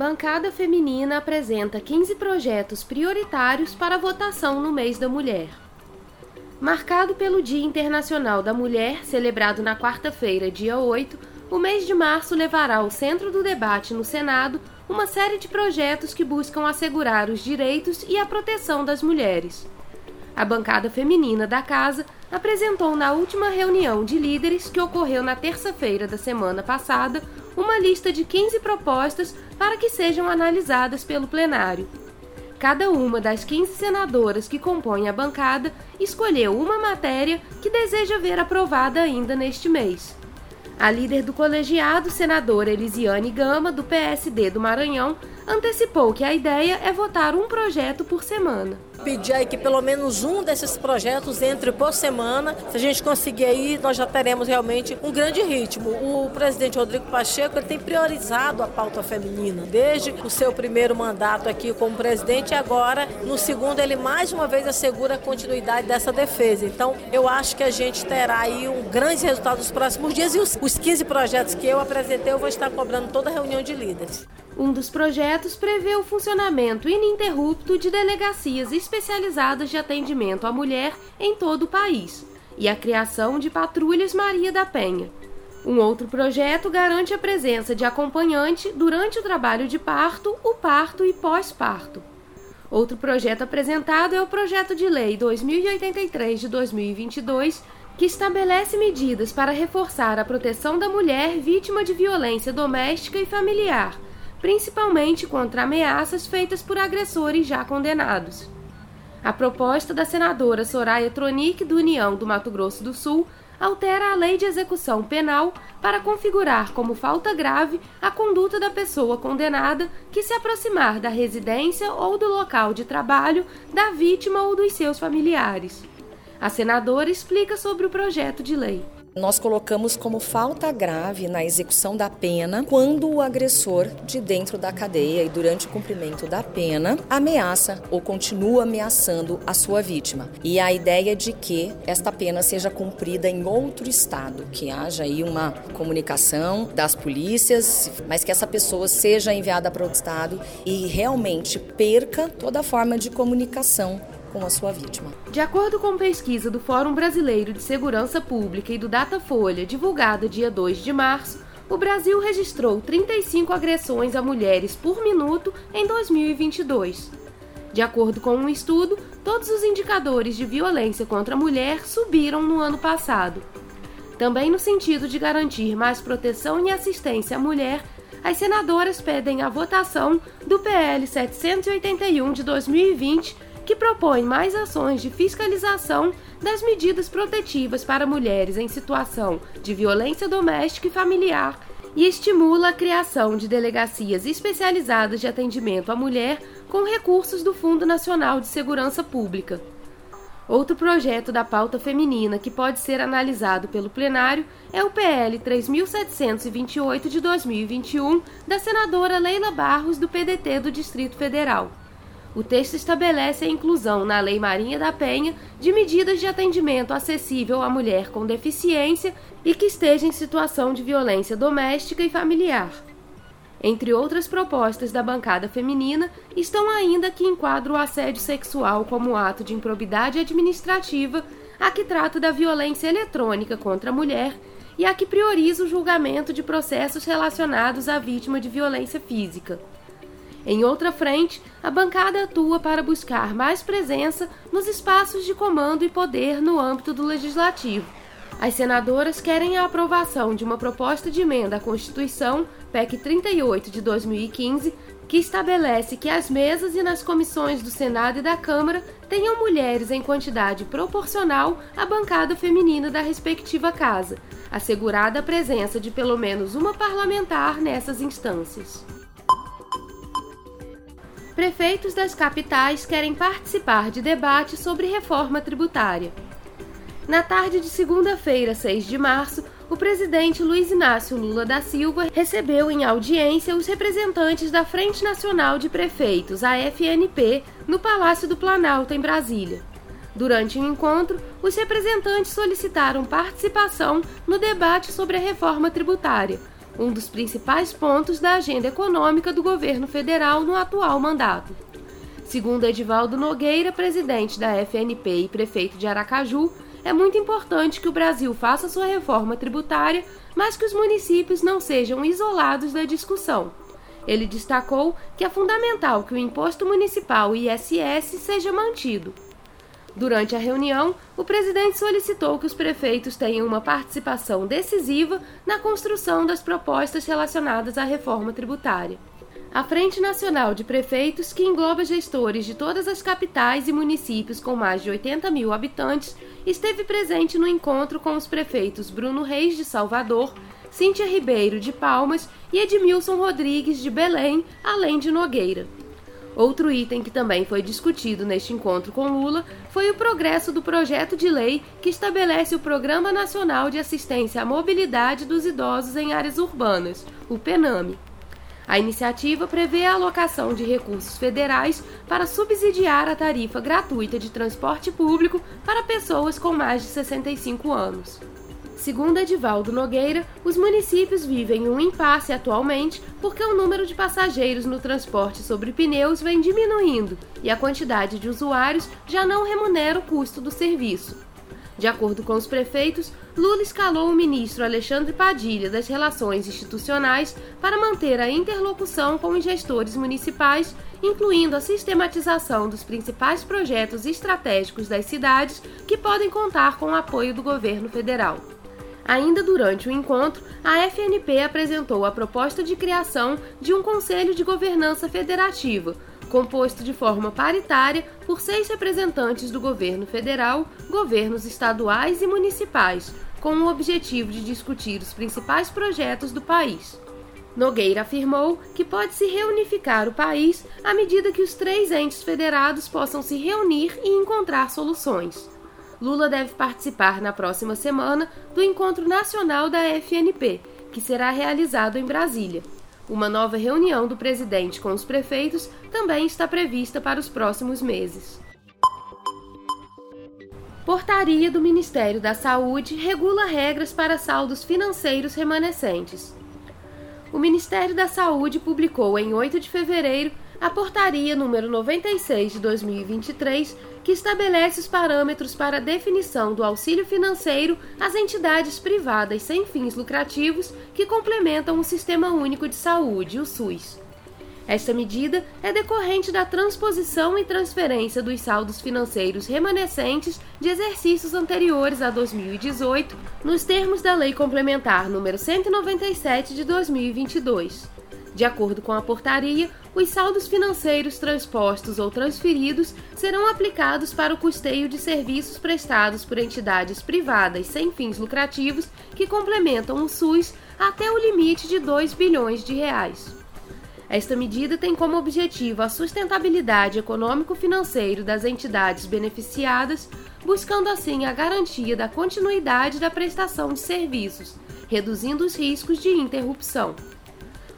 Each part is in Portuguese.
Bancada Feminina apresenta 15 projetos prioritários para votação no mês da mulher. Marcado pelo Dia Internacional da Mulher, celebrado na quarta-feira, dia 8, o mês de março levará ao centro do debate no Senado uma série de projetos que buscam assegurar os direitos e a proteção das mulheres. A bancada feminina da casa apresentou na última reunião de líderes que ocorreu na terça-feira da semana passada uma lista de 15 propostas para que sejam analisadas pelo plenário. Cada uma das 15 senadoras que compõem a bancada escolheu uma matéria que deseja ver aprovada ainda neste mês. A líder do colegiado, senadora Elisiane Gama, do PSD do Maranhão, antecipou que a ideia é votar um projeto por semana pedir aí que pelo menos um desses projetos entre por semana. Se a gente conseguir aí, nós já teremos realmente um grande ritmo. O presidente Rodrigo Pacheco ele tem priorizado a pauta feminina desde o seu primeiro mandato aqui como presidente e agora no segundo ele mais uma vez assegura a continuidade dessa defesa. Então eu acho que a gente terá aí um grande resultado nos próximos dias e os, os 15 projetos que eu apresentei eu vou estar cobrando toda a reunião de líderes. Um dos projetos prevê o funcionamento ininterrupto de delegacias especializadas de atendimento à mulher em todo o país e a criação de patrulhas Maria da Penha. Um outro projeto garante a presença de acompanhante durante o trabalho de parto, o parto e pós-parto. Outro projeto apresentado é o Projeto de Lei 2083 de 2022, que estabelece medidas para reforçar a proteção da mulher vítima de violência doméstica e familiar principalmente contra ameaças feitas por agressores já condenados. A proposta da senadora Soraya Tronic, do União do Mato Grosso do Sul, altera a lei de execução penal para configurar como falta grave a conduta da pessoa condenada que se aproximar da residência ou do local de trabalho da vítima ou dos seus familiares. A senadora explica sobre o projeto de lei. Nós colocamos como falta grave na execução da pena quando o agressor de dentro da cadeia e durante o cumprimento da pena ameaça ou continua ameaçando a sua vítima. E a ideia de que esta pena seja cumprida em outro estado, que haja aí uma comunicação das polícias, mas que essa pessoa seja enviada para outro estado e realmente perca toda forma de comunicação com a sua vítima. De acordo com pesquisa do Fórum Brasileiro de Segurança Pública e do Datafolha, divulgada dia 2 de março, o Brasil registrou 35 agressões a mulheres por minuto em 2022. De acordo com um estudo, todos os indicadores de violência contra a mulher subiram no ano passado. Também no sentido de garantir mais proteção e assistência à mulher, as senadoras pedem a votação do PL 781 de 2020 que propõe mais ações de fiscalização das medidas protetivas para mulheres em situação de violência doméstica e familiar e estimula a criação de delegacias especializadas de atendimento à mulher com recursos do Fundo Nacional de Segurança Pública. Outro projeto da pauta feminina que pode ser analisado pelo plenário é o PL 3728 de 2021 da senadora Leila Barros do PDT do Distrito Federal. O texto estabelece a inclusão na Lei Marinha da Penha de medidas de atendimento acessível à mulher com deficiência e que esteja em situação de violência doméstica e familiar. Entre outras propostas da bancada feminina estão ainda que enquadra o assédio sexual como ato de improbidade administrativa, a que trata da violência eletrônica contra a mulher e a que prioriza o julgamento de processos relacionados à vítima de violência física. Em outra frente, a bancada atua para buscar mais presença nos espaços de comando e poder no âmbito do legislativo. As senadoras querem a aprovação de uma proposta de emenda à Constituição, PEC 38 de 2015, que estabelece que as mesas e nas comissões do Senado e da Câmara tenham mulheres em quantidade proporcional à bancada feminina da respectiva casa, assegurada a presença de pelo menos uma parlamentar nessas instâncias. Prefeitos das capitais querem participar de debate sobre reforma tributária. Na tarde de segunda-feira, 6 de março, o presidente Luiz Inácio Lula da Silva recebeu em audiência os representantes da Frente Nacional de Prefeitos, a FNP, no Palácio do Planalto, em Brasília. Durante o encontro, os representantes solicitaram participação no debate sobre a reforma tributária, um dos principais pontos da agenda econômica do governo federal no atual mandato. Segundo Edivaldo Nogueira, presidente da FNP e prefeito de Aracaju, é muito importante que o Brasil faça sua reforma tributária, mas que os municípios não sejam isolados da discussão. Ele destacou que é fundamental que o imposto municipal ISS seja mantido. Durante a reunião, o presidente solicitou que os prefeitos tenham uma participação decisiva na construção das propostas relacionadas à reforma tributária. A Frente Nacional de Prefeitos, que engloba gestores de todas as capitais e municípios com mais de 80 mil habitantes, esteve presente no encontro com os prefeitos Bruno Reis de Salvador, Cíntia Ribeiro de Palmas e Edmilson Rodrigues de Belém, além de Nogueira. Outro item que também foi discutido neste encontro com Lula foi o progresso do projeto de lei que estabelece o Programa Nacional de Assistência à Mobilidade dos Idosos em Áreas Urbanas, o PENAME. A iniciativa prevê a alocação de recursos federais para subsidiar a tarifa gratuita de transporte público para pessoas com mais de 65 anos. Segundo Edivaldo Nogueira, os municípios vivem um impasse atualmente porque o número de passageiros no transporte sobre pneus vem diminuindo e a quantidade de usuários já não remunera o custo do serviço. De acordo com os prefeitos, Lula escalou o ministro Alexandre Padilha das Relações Institucionais para manter a interlocução com os gestores municipais, incluindo a sistematização dos principais projetos estratégicos das cidades que podem contar com o apoio do governo federal. Ainda durante o encontro, a FNP apresentou a proposta de criação de um Conselho de Governança Federativa, composto de forma paritária por seis representantes do governo federal, governos estaduais e municipais, com o objetivo de discutir os principais projetos do país. Nogueira afirmou que pode-se reunificar o país à medida que os três entes federados possam se reunir e encontrar soluções. Lula deve participar na próxima semana do encontro nacional da FNP, que será realizado em Brasília. Uma nova reunião do presidente com os prefeitos também está prevista para os próximos meses. Portaria do Ministério da Saúde regula regras para saldos financeiros remanescentes. O Ministério da Saúde publicou em 8 de fevereiro a portaria número 96 de 2023, que estabelece os parâmetros para a definição do auxílio financeiro às entidades privadas sem fins lucrativos que complementam o Sistema Único de Saúde, o SUS. Esta medida é decorrente da transposição e transferência dos saldos financeiros remanescentes de exercícios anteriores a 2018, nos termos da Lei Complementar número 197 de 2022. De acordo com a portaria, os saldos financeiros transpostos ou transferidos serão aplicados para o custeio de serviços prestados por entidades privadas sem fins lucrativos que complementam o SUS até o limite de 2 bilhões de reais. Esta medida tem como objetivo a sustentabilidade econômico-financeiro das entidades beneficiadas, buscando assim a garantia da continuidade da prestação de serviços, reduzindo os riscos de interrupção.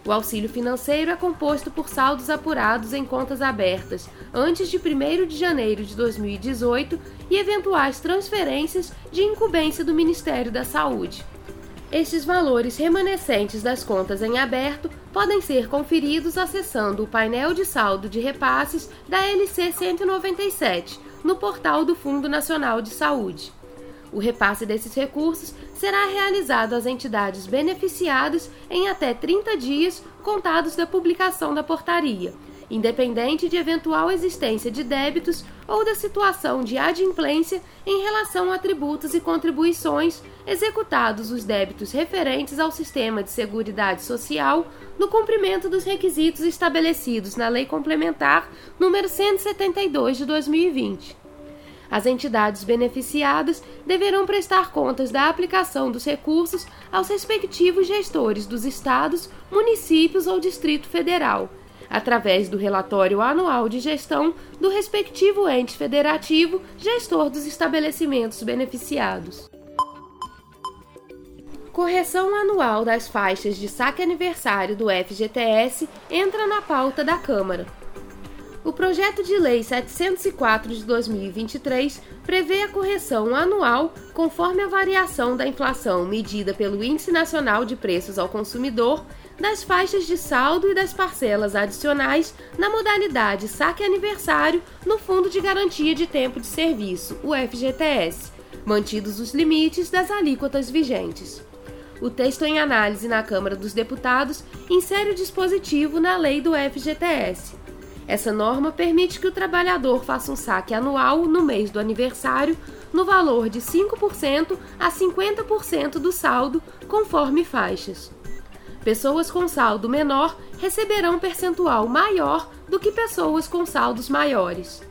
O auxílio financeiro é composto por saldos apurados em contas abertas antes de 1 de janeiro de 2018 e eventuais transferências de incumbência do Ministério da Saúde. Estes valores remanescentes das contas em aberto podem ser conferidos acessando o painel de saldo de repasses da LC 197 no portal do Fundo Nacional de Saúde. O repasse desses recursos será realizado às entidades beneficiadas em até 30 dias contados da publicação da portaria, independente de eventual existência de débitos ou da situação de adimplência em relação a tributos e contribuições executados os débitos referentes ao sistema de seguridade social no cumprimento dos requisitos estabelecidos na Lei Complementar número 172 de 2020. As entidades beneficiadas deverão prestar contas da aplicação dos recursos aos respectivos gestores dos estados, municípios ou Distrito Federal, através do relatório anual de gestão do respectivo ente federativo gestor dos estabelecimentos beneficiados. Correção anual das faixas de saque aniversário do FGTS entra na pauta da Câmara. O projeto de lei 704 de 2023 prevê a correção anual conforme a variação da inflação medida pelo Índice Nacional de Preços ao Consumidor das faixas de saldo e das parcelas adicionais na modalidade saque aniversário no Fundo de Garantia de Tempo de Serviço, o FGTS, mantidos os limites das alíquotas vigentes. O texto em análise na Câmara dos Deputados insere o dispositivo na lei do FGTS. Essa norma permite que o trabalhador faça um saque anual no mês do aniversário no valor de 5% a 50% do saldo, conforme faixas. Pessoas com saldo menor receberão percentual maior do que pessoas com saldos maiores.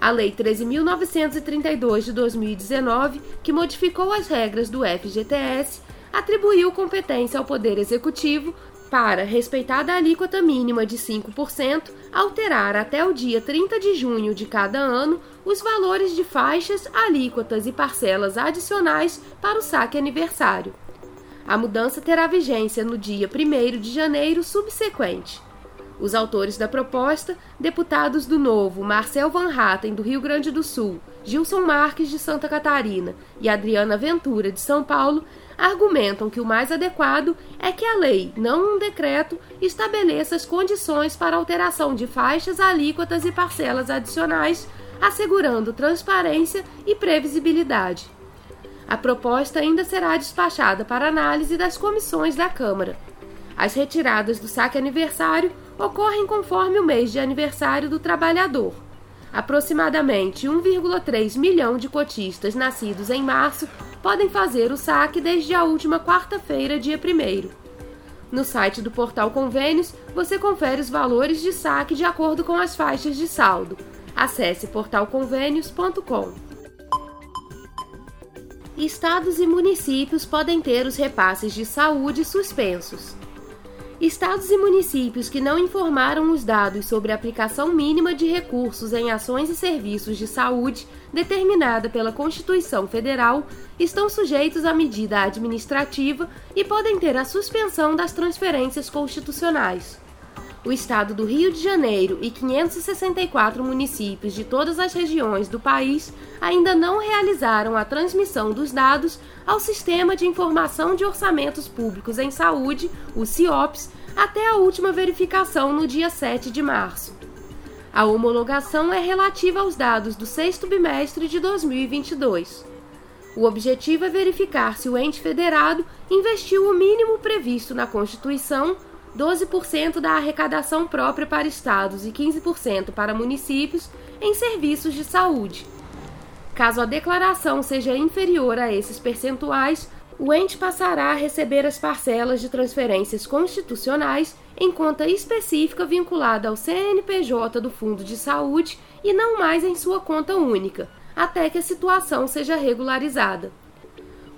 A Lei 13.932 de 2019, que modificou as regras do FGTS, atribuiu competência ao Poder Executivo para, respeitada a alíquota mínima de 5%, alterar até o dia 30 de junho de cada ano os valores de faixas, alíquotas e parcelas adicionais para o saque aniversário. A mudança terá vigência no dia 1 de janeiro subsequente. Os autores da proposta, deputados do Novo Marcel Van Hatten, do Rio Grande do Sul, Gilson Marques, de Santa Catarina e Adriana Ventura, de São Paulo, argumentam que o mais adequado é que a lei, não um decreto, estabeleça as condições para alteração de faixas, alíquotas e parcelas adicionais, assegurando transparência e previsibilidade. A proposta ainda será despachada para análise das comissões da Câmara. As retiradas do saque aniversário ocorrem conforme o mês de aniversário do trabalhador. Aproximadamente 1,3 milhão de cotistas nascidos em março podem fazer o saque desde a última quarta-feira, dia 1. No site do Portal Convênios, você confere os valores de saque de acordo com as faixas de saldo. Acesse portalconvênios.com. Estados e municípios podem ter os repasses de saúde suspensos. Estados e municípios que não informaram os dados sobre a aplicação mínima de recursos em ações e serviços de saúde determinada pela Constituição Federal estão sujeitos à medida administrativa e podem ter a suspensão das transferências constitucionais o estado do Rio de Janeiro e 564 municípios de todas as regiões do país ainda não realizaram a transmissão dos dados ao Sistema de Informação de Orçamentos Públicos em Saúde, o CIOPS, até a última verificação no dia 7 de março. A homologação é relativa aos dados do sexto bimestre de 2022. O objetivo é verificar se o ente federado investiu o mínimo previsto na Constituição 12% da arrecadação própria para estados e 15% para municípios em serviços de saúde. Caso a declaração seja inferior a esses percentuais, o ente passará a receber as parcelas de transferências constitucionais em conta específica vinculada ao CNPJ do Fundo de Saúde e não mais em sua conta única, até que a situação seja regularizada.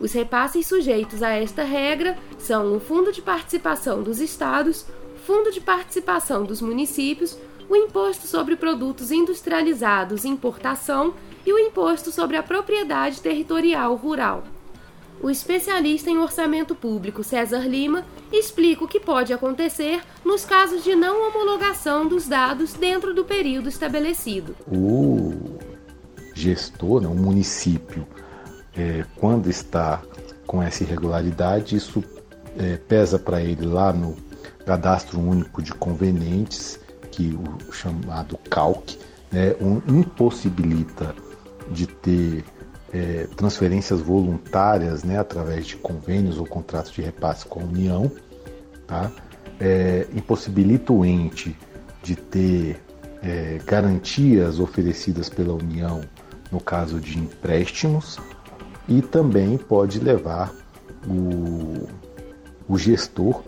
Os repasses sujeitos a esta regra são o Fundo de Participação dos Estados, Fundo de Participação dos Municípios, o Imposto sobre Produtos Industrializados e Importação e o Imposto sobre a Propriedade Territorial Rural. O especialista em orçamento público César Lima explica o que pode acontecer nos casos de não homologação dos dados dentro do período estabelecido. O gestor, né, o município, é, quando está com essa irregularidade, isso é, pesa para ele lá no Cadastro Único de Convenientes, que o chamado CALC, né, um, impossibilita de ter é, transferências voluntárias né, através de convênios ou contratos de repasse com a União, tá? É, impossibilita o ente de ter é, garantias oferecidas pela União no caso de empréstimos e também pode levar o, o gestor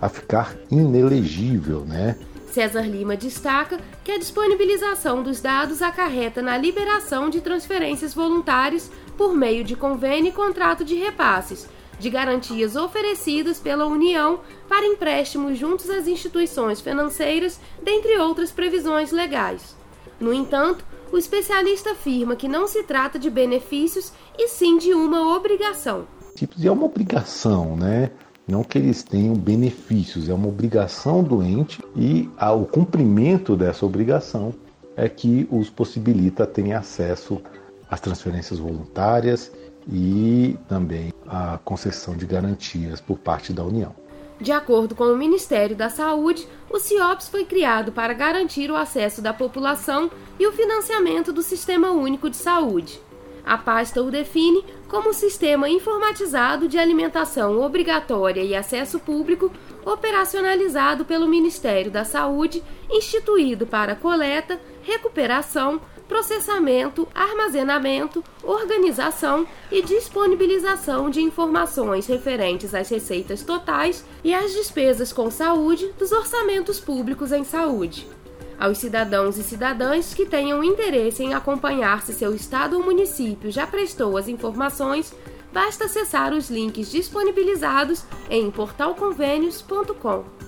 a ficar inelegível, né? César Lima destaca que a disponibilização dos dados acarreta na liberação de transferências voluntárias por meio de convênio e contrato de repasses, de garantias oferecidas pela União para empréstimos juntos às instituições financeiras, dentre outras previsões legais. No entanto, o especialista afirma que não se trata de benefícios e sim de uma obrigação. É uma obrigação, né? Não que eles tenham benefícios, é uma obrigação do ente e o cumprimento dessa obrigação é que os possibilita ter acesso às transferências voluntárias e também a concessão de garantias por parte da União. De acordo com o Ministério da Saúde, o CIOPS foi criado para garantir o acesso da população e o financiamento do Sistema Único de Saúde. A pasta o define como sistema informatizado de alimentação obrigatória e acesso público operacionalizado pelo Ministério da Saúde, instituído para coleta, recuperação, processamento, armazenamento, organização e disponibilização de informações referentes às receitas totais e às despesas com saúde dos orçamentos públicos em saúde. Aos cidadãos e cidadãs que tenham interesse em acompanhar se seu estado ou município já prestou as informações, basta acessar os links disponibilizados em portalconvênios.com.